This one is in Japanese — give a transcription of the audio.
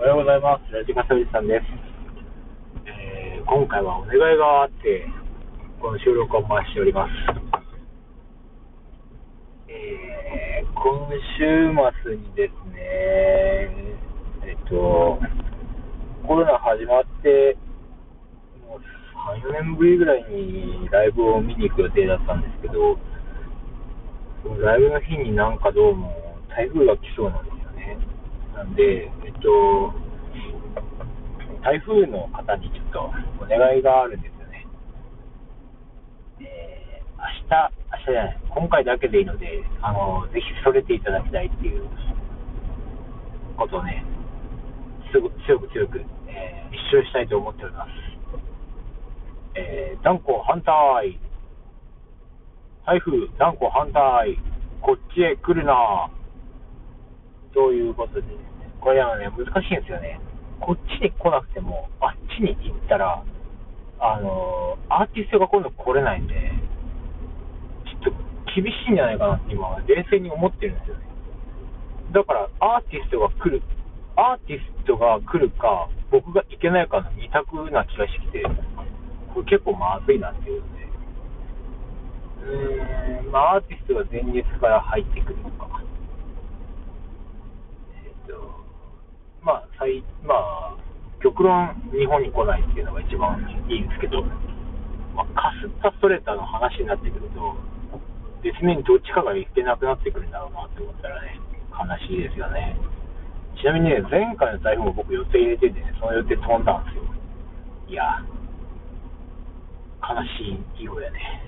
おはようございます。ラジカセおじさんです。えー今回はお願いがあって、この収録を回しております。えー今週末にですね、えっと、コロナ始まって、もう3、4年ぶりぐらいにライブを見に行く予定だったんですけど、そのライブの日になんかどうも台風が来そうなんです。なんで、えっと、台風の方にちょっとお願いがあるんですよね。えー、明日、明日じゃない、今回だけでいいので、あの、ぜひそれていただきたいっていうことをね、すご強く強く、えー、一生したいと思っております。えー、断固反対。台風、断固反対。こっちへ来るな。ということで、これはね、難しいんですよね。こっちに来なくても、あっちに行ったら、あのアーティストが今度来れないんで、ちょっと厳しいんじゃないかなって今、冷静に思ってるんですよね。だから、アーティストが来る、アーティストが来るか、僕が行けないかの二択な気がしてきて、これ結構まずいなっていうので、うーん、まあ、アーティストが前日から入ってくるのか。えっと、まあ、最、まあ、極論日本に来ないっていうのが一番いいんですけど、まあ、かすったストレーターの話になってくると、別面にどっちかが行ってなくなってくるんだろうなって思ったらね、悲しいですよね。ちなみにね、前回の台風も僕予定入れててね、その予定飛んだんですよ。いや、悲しいようやね。